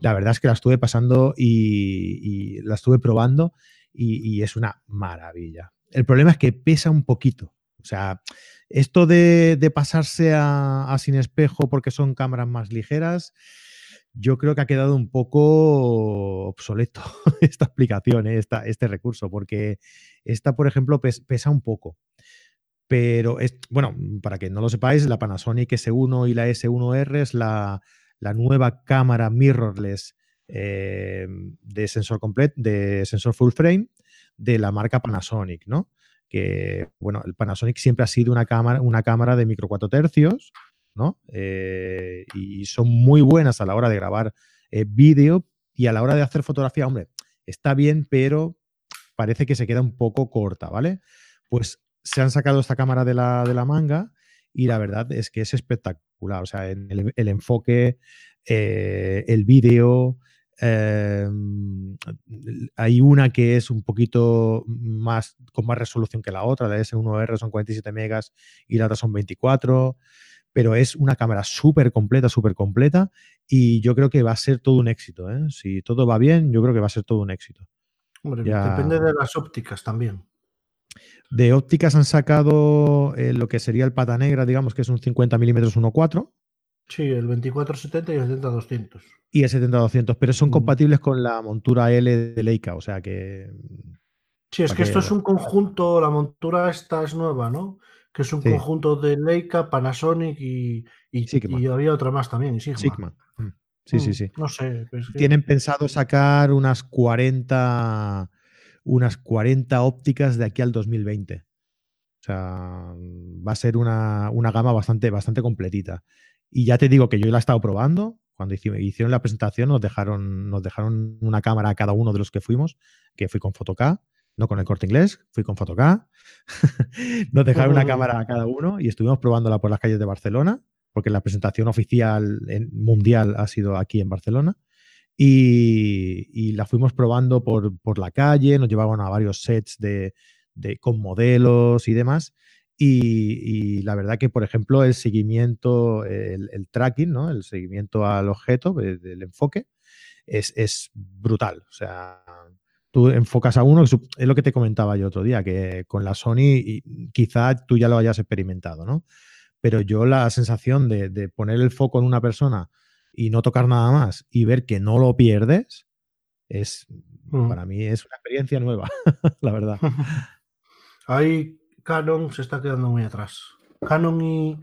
la verdad es que la estuve pasando y, la estuve probando y es una maravilla. El problema es que pesa un poquito. O sea, Esto de, pasarse a, sin espejo porque son cámaras más ligeras, yo creo que ha quedado un poco obsoleto [laughs] esta aplicación, ¿eh? esta, este recurso, porque esta, por ejemplo, pes- pesa un poco. Pero, es, bueno, para que no lo sepáis, la Panasonic S1 y la S1R es la, la nueva cámara mirrorless eh, de sensor completo, de sensor full frame de la marca Panasonic, ¿no? Que, bueno, el Panasonic siempre ha sido una cámara, una cámara de micro 4 tercios, ¿no? Eh, y son muy buenas a la hora de grabar eh, vídeo y a la hora de hacer fotografía, hombre, está bien, pero parece que se queda un poco corta, ¿vale? Pues se han sacado esta cámara de la, de la manga y la verdad es que es espectacular. O sea, en el, el enfoque, eh, el vídeo. eh, hay una que es un poquito más con más resolución que la otra, la S1R son 47 megas y la otra son 24, pero es una cámara súper completa, súper completa y yo creo que va a ser todo un éxito. ¿eh? Si todo va bien, yo creo que va a ser todo un éxito. Hombre, Ya. depende de las ópticas también. De ópticas han sacado eh, lo que sería el pata negra, digamos que es un 50 milímetros 1.4 Sí, el 2470 y el 70-200. y el 70-200, pero son Mm. compatibles con la montura L de Leica, o sea que Sí, es ¿Para que qué? esto es un conjunto, la montura esta es nueva, ¿no? Que es un Sí. conjunto de Leica, Panasonic y, y, Sigma. y había otra más también, y Sigma. Sigma. Mm. Sí, sí, Mm, sí. No sé. pues es que- Tienen pensado sacar unas 40, unas 40 ópticas de aquí al 2020. O sea, va a ser una, una gama bastante, bastante completita. Y ya te digo que yo la he estado probando. Cuando hici- hicieron la presentación nos dejaron, nos dejaron una cámara a cada uno de los que fuimos, que fui con Fotoca, no con el corte inglés, fui con Fotoca. [laughs] nos dejaron una cámara a cada uno y estuvimos probándola por las calles de Barcelona, porque la presentación oficial en- mundial ha sido aquí en Barcelona. Y, y la fuimos probando por, por la calle, nos llevaban a varios sets de, de- con modelos y demás. Y, y la verdad que, por ejemplo, el seguimiento, el, el tracking, ¿no? el seguimiento al objeto, eh, del enfoque, es, es brutal. O sea, tú enfocas a uno, es lo que te comentaba yo otro día, que con la Sony quizá tú ya lo hayas experimentado, ¿no? Pero yo la sensación de, de poner el foco en una persona y no tocar nada más y ver que no lo pierdes, es Mm. para mí es una experiencia nueva, [laughs] la verdad. [laughs] Ahí Canon se está quedando muy atrás. Canon y.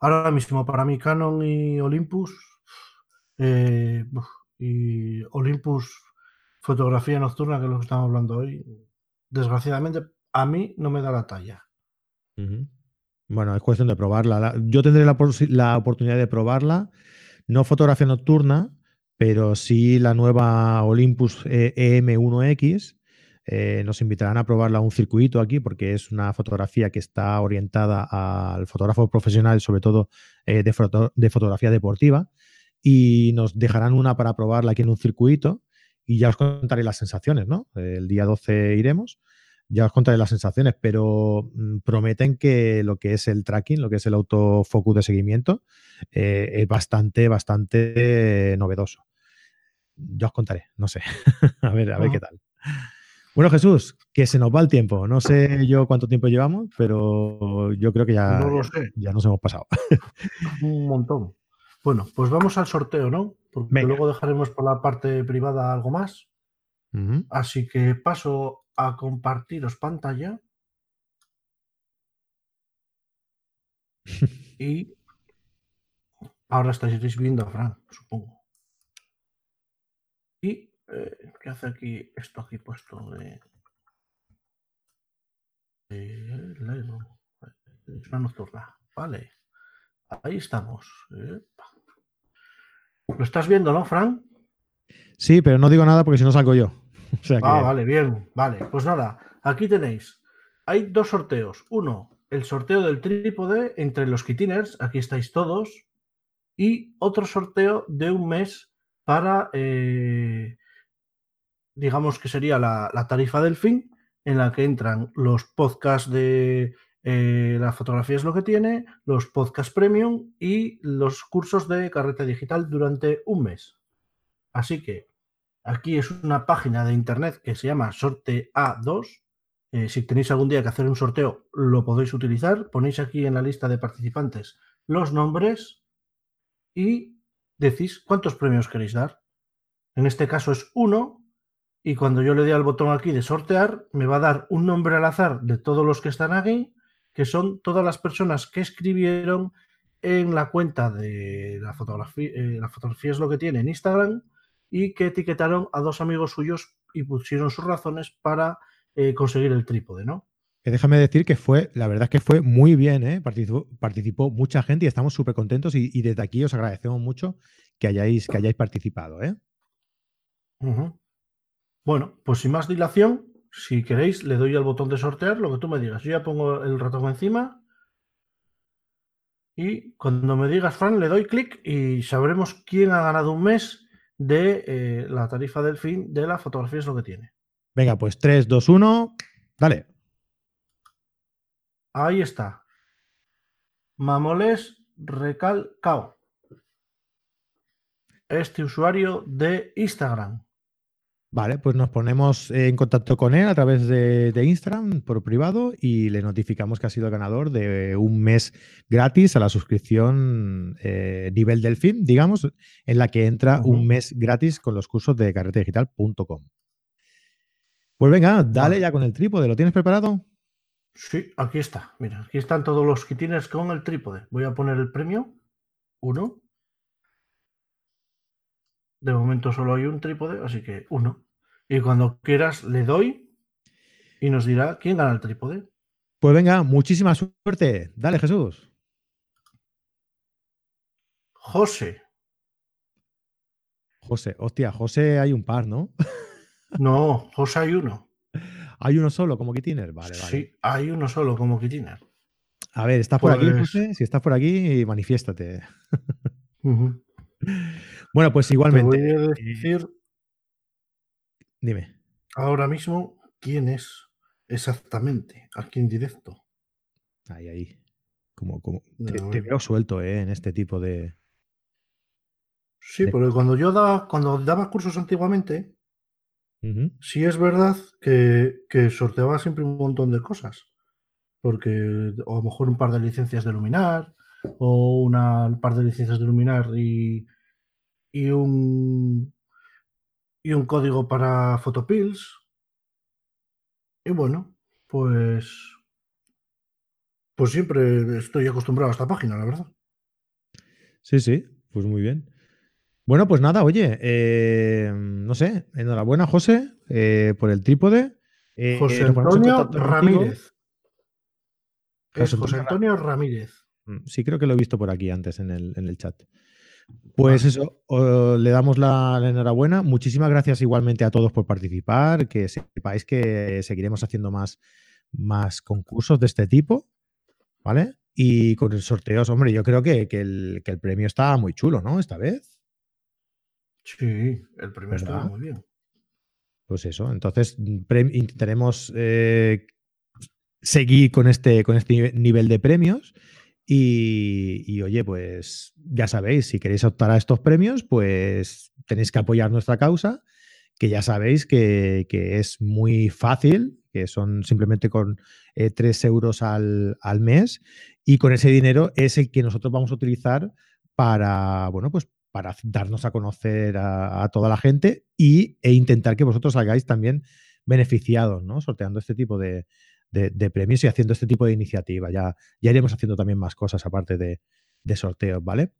Ahora mismo, para mí, Canon y Olympus. eh, y Olympus Fotografía Nocturna, que es lo que estamos hablando hoy. Desgraciadamente, a mí no me da la talla. Bueno, es cuestión de probarla. La- Yo tendré la, la oportunidad de probarla, no fotografía nocturna, pero sí la nueva Olympus eh, EM1X. Eh, nos invitarán a probarla a un circuito aquí porque es una fotografía que está orientada al fotógrafo profesional, sobre todo eh, de, de fotografía deportiva, y nos dejarán una para probarla aquí en un circuito y ya os contaré las sensaciones, ¿no? El día 12 iremos ya os contaré las sensaciones, pero mm, prometen que lo que es el tracking, lo que es el autofocus de seguimiento, eh, es bastante, bastante novedoso. Ya os contaré, no sé. [laughs] a ver, a ver qué tal. Bueno, Jesús, que se nos va el tiempo. No sé yo cuánto tiempo llevamos, pero yo creo que ya, No lo ya, sé. ya nos hemos pasado. [laughs] Un montón. Bueno, pues vamos al sorteo, ¿no? Porque Venga. luego dejaremos por la parte privada algo más. Así que paso a compartiros pantalla. [laughs] Y ahora estaréis viendo a Fran, supongo. Y eh, ¿qué hace aquí esto aquí puesto de? Es una nocturna. Vale. Ahí estamos. Epa. Lo estás viendo, ¿no, Fran? Sí, pero no digo nada porque si no salgo yo. [laughs] O sea que, Ah, vale, bien, vale. Pues nada, aquí tenéis. Hay dos sorteos. Uno, el sorteo del trípode entre los kitiners, aquí estáis todos. Y otro sorteo de un mes para, eh, digamos que sería la, la tarifa del fin, en la que entran los podcasts de eh, la fotografía es lo que tiene, los podcasts premium y los cursos de carrete digital durante un mes. Así que Aquí es una página de internet que se llama Sorte A2 Eh, si tenéis algún día que hacer un sorteo, lo podéis utilizar. Ponéis aquí en la lista de participantes los nombres y decís cuántos premios queréis dar. En este caso es uno y cuando yo le dé al botón aquí de sortear, me va a dar un nombre al azar de todos los que están aquí, que son todas las personas que escribieron en la cuenta de la fotografía, eh, la fotografía es lo que tiene en Instagram y que etiquetaron a dos amigos suyos y pusieron sus razones para eh, conseguir el trípode, ¿no? Que déjame decir que fue, la verdad es que fue muy bien, ¿eh? participó, mucha gente y estamos súper contentos y, desde aquí os agradecemos mucho que hayáis, que hayáis participado, ¿eh? Bueno, pues sin más dilación, si queréis, le doy al botón de sortear, lo que tú me digas. Yo ya pongo el ratón encima y cuando me digas, Fran, le doy clic y sabremos quién ha ganado un mes de eh, la tarifa del fin de la fotografía es lo que tiene. Venga, pues 3, 2, 1, dale. Ahí está. Mamoles Recalcao. Este usuario de Instagram. Vale, pues nos ponemos en contacto con él a través de, Instagram por privado y le notificamos que ha sido ganador de un mes gratis a la suscripción eh, nivel delfín, digamos, en la que entra un mes gratis con los cursos de carretedigital.com. Pues venga, dale ya con el trípode. ¿Lo tienes preparado? Sí, aquí está. Mira, aquí están todos los que tienes con el trípode. Voy a poner el premio. Uno. De momento solo hay un trípode, así que uno. Y cuando quieras le doy y nos dirá quién gana el trípode. Pues venga, muchísima suerte. Dale, Jesús. José. José, hostia, José hay un par, ¿no? [laughs] No, José hay uno. Hay uno solo como Kitiner, vale, vale. Sí, hay uno solo como Kitiner. A ver, ¿estás por aquí, pues José? Si estás por aquí, manifiéstate. [laughs] Bueno, pues igualmente. Te voy a decir. Dime. Ahora mismo, ¿quién es exactamente? Aquí en directo. Ahí, ahí. Como, como te, veo suelto ¿eh? en este tipo de. Sí, porque cuando yo daba, cuando daba cursos antiguamente, sí es verdad que, que, sorteaba siempre un montón de cosas. Porque a lo mejor un par de licencias de Luminar, o una, un par de licencias de Luminar y, y un, y un código para Photopills. Y bueno, pues, pues siempre estoy acostumbrado a esta página, la verdad. Sí, sí, pues muy bien. Bueno, pues nada, oye, eh, no sé, enhorabuena, José, eh, por el trípode. Eh, José Antonio Ramírez. José Antonio Ramírez. Mm, sí, creo que lo he visto por aquí antes en el, en el chat. Pues eso, le damos la, enhorabuena. Muchísimas gracias igualmente a todos por participar, que sepáis que seguiremos haciendo más, más concursos de este tipo, ¿vale? Y con el sorteos, hombre, yo creo que, el, premio está muy chulo, ¿no? Esta vez. Sí, el premio está muy bien. Pues eso, entonces intentaremos eh, seguir con este, con este nivel de premios y, oye, pues ya sabéis, si queréis optar a estos premios, pues tenéis que apoyar nuestra causa, que ya sabéis que, es muy fácil, que son simplemente con 3 eh, euros al, mes, y con ese dinero es el que nosotros vamos a utilizar para, bueno, pues para darnos a conocer a, toda la gente y, e intentar que vosotros salgáis también beneficiados, ¿no? Sorteando este tipo de, de, premios y haciendo este tipo de iniciativa. Ya, ya iremos haciendo también más cosas aparte de, sorteos, ¿vale?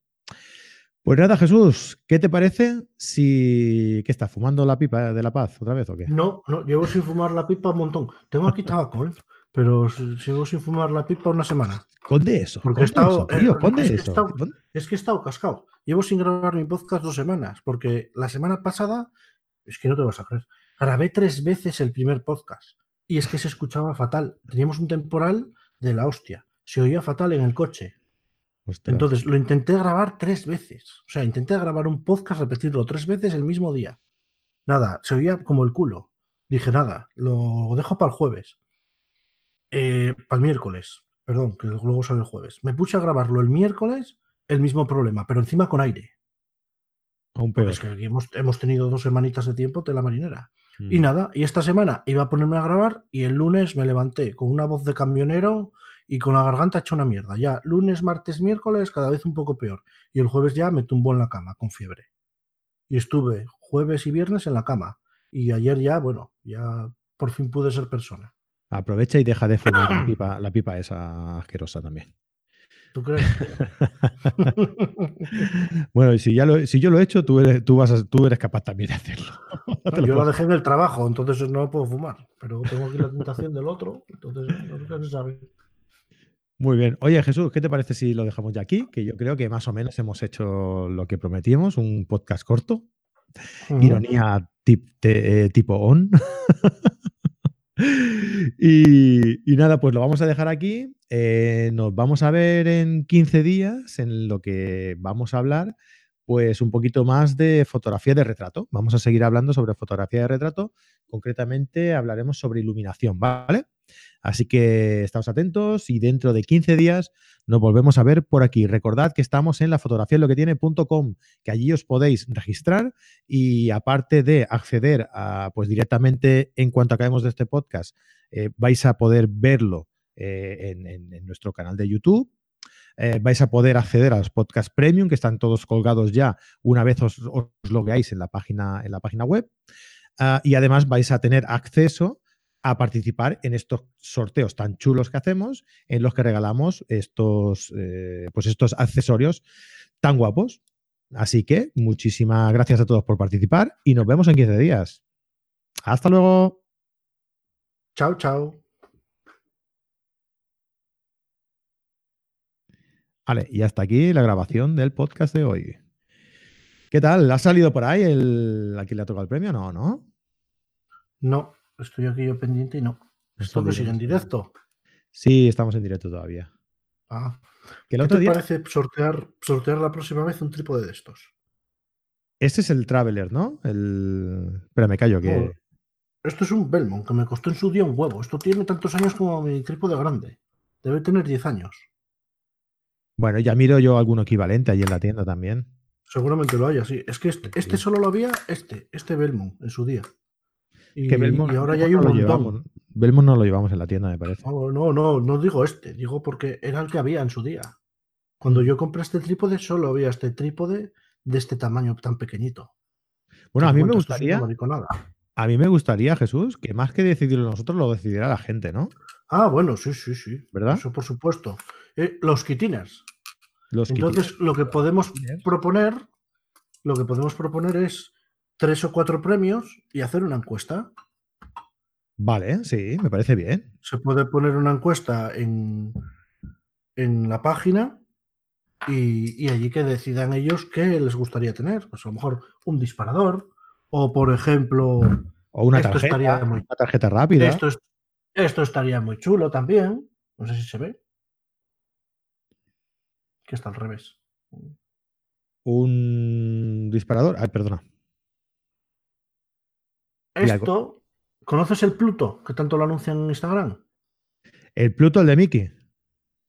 Pues nada, Jesús, ¿qué te parece si. ¿Qué estás? ¿Fumando la pipa de la paz otra vez o qué? No, no, llevo sin fumar la pipa un montón. Tengo aquí tabaco, ¿eh? pero sigo sin fumar la pipa una semana. Conde eso. Porque he estado. Eh, eso, es, Que he estado, cascado. Llevo sin grabar mi podcast dos semanas, porque la semana pasada, es que no te vas a creer, grabé tres veces el primer podcast y es que se escuchaba fatal. Teníamos un temporal de la hostia. Se oía fatal en el coche. Entonces lo intenté grabar tres veces. O sea, intenté grabar un podcast, repetirlo tres veces el mismo día. Nada, se oía como el culo. Dije, nada, lo dejo para el jueves. Eh, para el miércoles. Perdón, que luego sale el jueves. Me puse a grabarlo el miércoles, el mismo problema, pero encima con aire. Aún peor. Es que hemos, hemos tenido dos semanitas de tiempo de la marinera. Y Mm. nada, y esta semana iba a ponerme a grabar y el lunes me levanté con una voz de camionero y con la garganta hecha una mierda. Ya lunes, martes, miércoles, cada vez un poco peor. Y el jueves ya me tumbó en la cama con fiebre. Y estuve jueves y viernes en la cama. Y ayer ya, bueno, ya por fin pude ser persona. Aprovecha y deja de fumar la [clears throat] pipa, la pipa esa asquerosa también. ¿Tú crees? [laughs] bueno, y si, ya lo, si yo lo he hecho, tú eres, tú vas a- tú eres capaz también de hacerlo. [laughs] No lo Yo puedo- dejé en el trabajo, entonces no puedo fumar. Pero tengo aquí la tentación del otro, entonces nunca se sabe. Muy bien. Oye, Jesús, ¿qué te parece si lo dejamos ya aquí? Que yo creo que más o menos hemos hecho lo que prometíamos, un podcast corto. Ironía tip- te- eh, tipo on. [laughs] y, nada, pues lo vamos a dejar aquí. Eh, nos vamos a ver en 15 días en lo que vamos a hablar, pues un poquito más de fotografía de retrato. Vamos a seguir hablando sobre fotografía de retrato. Concretamente hablaremos sobre iluminación, ¿vale? Así que estamos atentos y dentro de 15 días nos volvemos a ver por aquí. Recordad que estamos en la fotografía lo que tiene.com, que allí os podéis registrar y aparte de acceder a, pues directamente en cuanto acabemos de este podcast, eh, vais a poder verlo eh, en, nuestro canal de YouTube. Eh, vais a poder acceder a los podcasts premium que están todos colgados ya una vez os, os logueáis en la página, en la página web. Ah, y además vais a tener acceso a participar en estos sorteos tan chulos que hacemos, en los que regalamos estos, eh, pues estos accesorios tan guapos. Así que muchísimas gracias a todos por participar y nos vemos en 15 días. Hasta luego. Chao, chao. Vale, y hasta aquí la grabación del podcast de hoy. ¿Qué tal? ¿Ha salido por ahí el a quién le ha tocado el premio? No, ¿no? No, estoy aquí yo pendiente y no. Esto que sigue en directo. Sí, estamos en directo todavía. Ah, ¿Qué otro te día. parece sortear, sortear la próxima vez un trípode de estos? Este es el Traveler, ¿no? El. Espera, me callo que. Esto es un Belmont que me costó en su día un huevo. Esto tiene tantos años como mi trípode grande. Debe tener 10 años. Bueno, ya miro yo alguno equivalente allí en la tienda también. Seguramente lo haya, sí. Es que este, este solo lo había, este, este Belmont en su día. Y, Que Belmont, y ahora ya hay un no montón. Belmont no lo llevamos en la tienda, me parece. No, no, no, no digo este, digo porque era el que había en su día. Cuando yo compré este trípode, solo había este trípode de este tamaño tan pequeñito. Bueno, a mí me gustaría, a mí me gustaría, Jesús, que más que decidirlo nosotros, lo decidiera la gente, ¿no? Ah, bueno, sí, sí, sí. ¿Verdad? Eso por supuesto. Eh, los kitiners. Los Entonces, lo que podemos proponer, lo que podemos proponer es tres o cuatro premios y hacer una encuesta. Vale, sí, me parece bien. Se puede poner una encuesta en, en la página y, y allí que decidan ellos qué les gustaría tener. Pues a lo mejor un disparador o, por ejemplo, O una Esto tarjeta, estaría muy- una tarjeta rápida. esto, es- esto estaría muy chulo también. No sé si se ve. Que está al revés. Un disparador. Ay, perdona. Esto, ¿conoces el Pluto que tanto lo anuncian en Instagram? El Pluto, el de Mickey.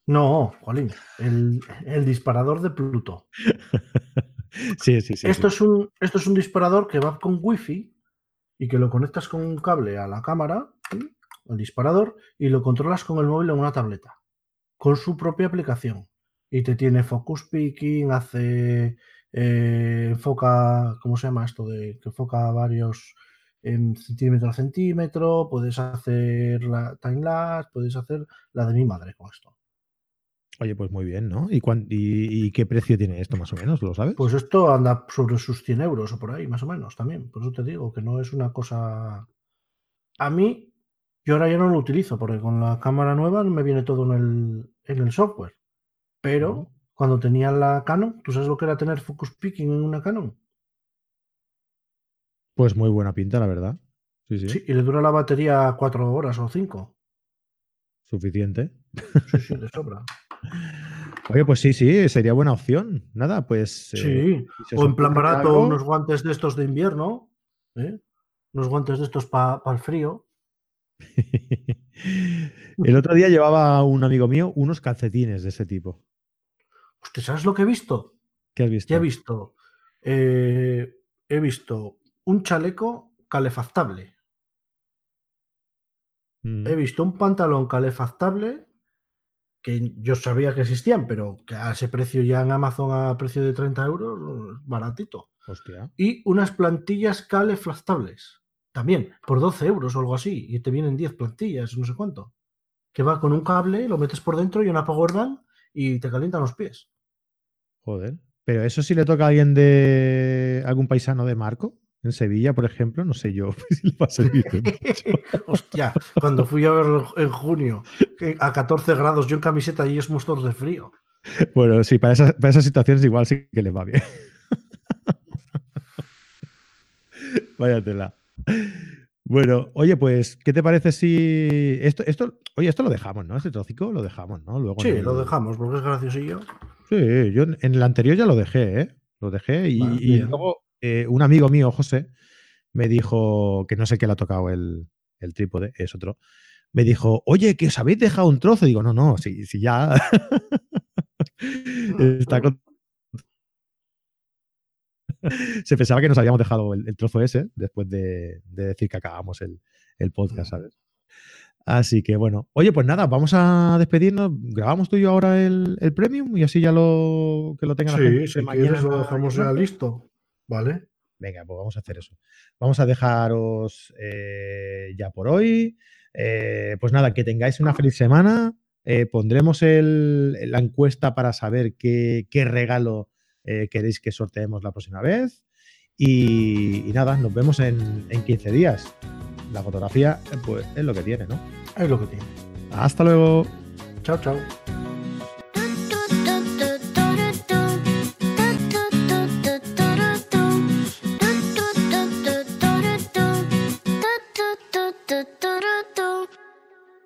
No, Jolín, el, el disparador de Pluto. [laughs] Sí, sí, sí. esto, sí. Es un, esto es un disparador que va con wifi y que lo conectas con un cable a la cámara, ¿sí? el disparador, y lo controlas con el móvil en una tableta, con su propia aplicación. Y te tiene focus picking, hace eh, enfoca, ¿cómo se llama esto? De que enfoca varios en centímetro a centímetro, puedes hacer la time lapse, puedes hacer la de mi madre con esto. Oye, pues muy bien, ¿no? ¿Y, cuán- y, y qué precio tiene esto más o menos? ¿Lo sabes? Pues esto anda sobre sus 100 euros o por ahí, más o menos, también. Por eso te digo que no es una cosa... A mí, yo ahora ya no lo utilizo, porque con la cámara nueva me viene todo en el, en el software. Pero cuando tenía la Canon, ¿tú sabes lo que era tener focus picking en una Canon? Pues muy buena pinta, la verdad. Sí, sí. Sí, y le dura la batería cuatro horas o cinco. Suficiente. Sí, sí, de sobra. [laughs] Oye, pues sí, sí, sería buena opción. Nada, pues. eh, Sí, si o en plan barato, algo- unos guantes de estos de invierno, ¿eh? unos guantes de estos para el frío. [laughs] El otro día llevaba un amigo mío unos calcetines de ese tipo. Hostia, ¿sabes lo que he visto? ¿Qué has visto? Ya he visto, eh, he visto un chaleco calefactable. Mm. he visto un pantalón calefactable que yo sabía que existían, pero que a ese precio ya en Amazon a precio de 30 euros, baratito. Hostia. Y unas plantillas calefactables, también, por 12 euros o algo así, y te vienen 10 plantillas, no sé cuánto. Que va con un cable, lo metes por dentro y una Powerbank y te calientan los pies. Joder. Pero eso sí le toca a alguien de algún paisano de Marco, en Sevilla, por ejemplo, no sé yo [laughs] si le va a servir. [laughs] Hostia, cuando fui a verlo en junio, a 14 grados, yo en camiseta y ellos muertos de frío. Bueno, sí, para esas, para esas situaciones igual sí que les va bien. [laughs] Váyatela. Bueno, oye, pues, ¿qué te parece si. Esto, esto, oye, esto lo dejamos, ¿no? Este trocico lo dejamos, ¿no? Luego Sí, el- lo dejamos, porque es graciosillo. Sí, yo en el anterior ya lo dejé, ¿eh? Lo dejé y, Vale, y luego eh, un amigo mío, José, me dijo, que no sé qué le ha tocado el, el trípode, es otro, me dijo, oye, que os habéis dejado un trozo. Digo, no, no, si, si ya [laughs] [laughs] está con- [laughs] Se pensaba que nos habíamos dejado el, el trozo ese después de, de decir que acabamos el, el podcast, ¿sabes? Así que bueno, oye, pues nada, vamos a despedirnos. Grabamos tú y yo ahora el, el premium y así ya lo que lo tenga la gente. Sí, si mañana quieres lo dejamos ya listo. ¿Vale? Venga, pues vamos a hacer eso. Vamos a dejaros eh, ya por hoy. Eh, pues nada, que tengáis una feliz semana. Eh, pondremos el- la encuesta para saber qué, qué regalo queréis que sorteemos la próxima vez. Y, y nada, nos vemos en, en 15 días. La fotografía, pues es lo que tiene, ¿no? Es lo que tiene. Hasta luego. Chao, chao.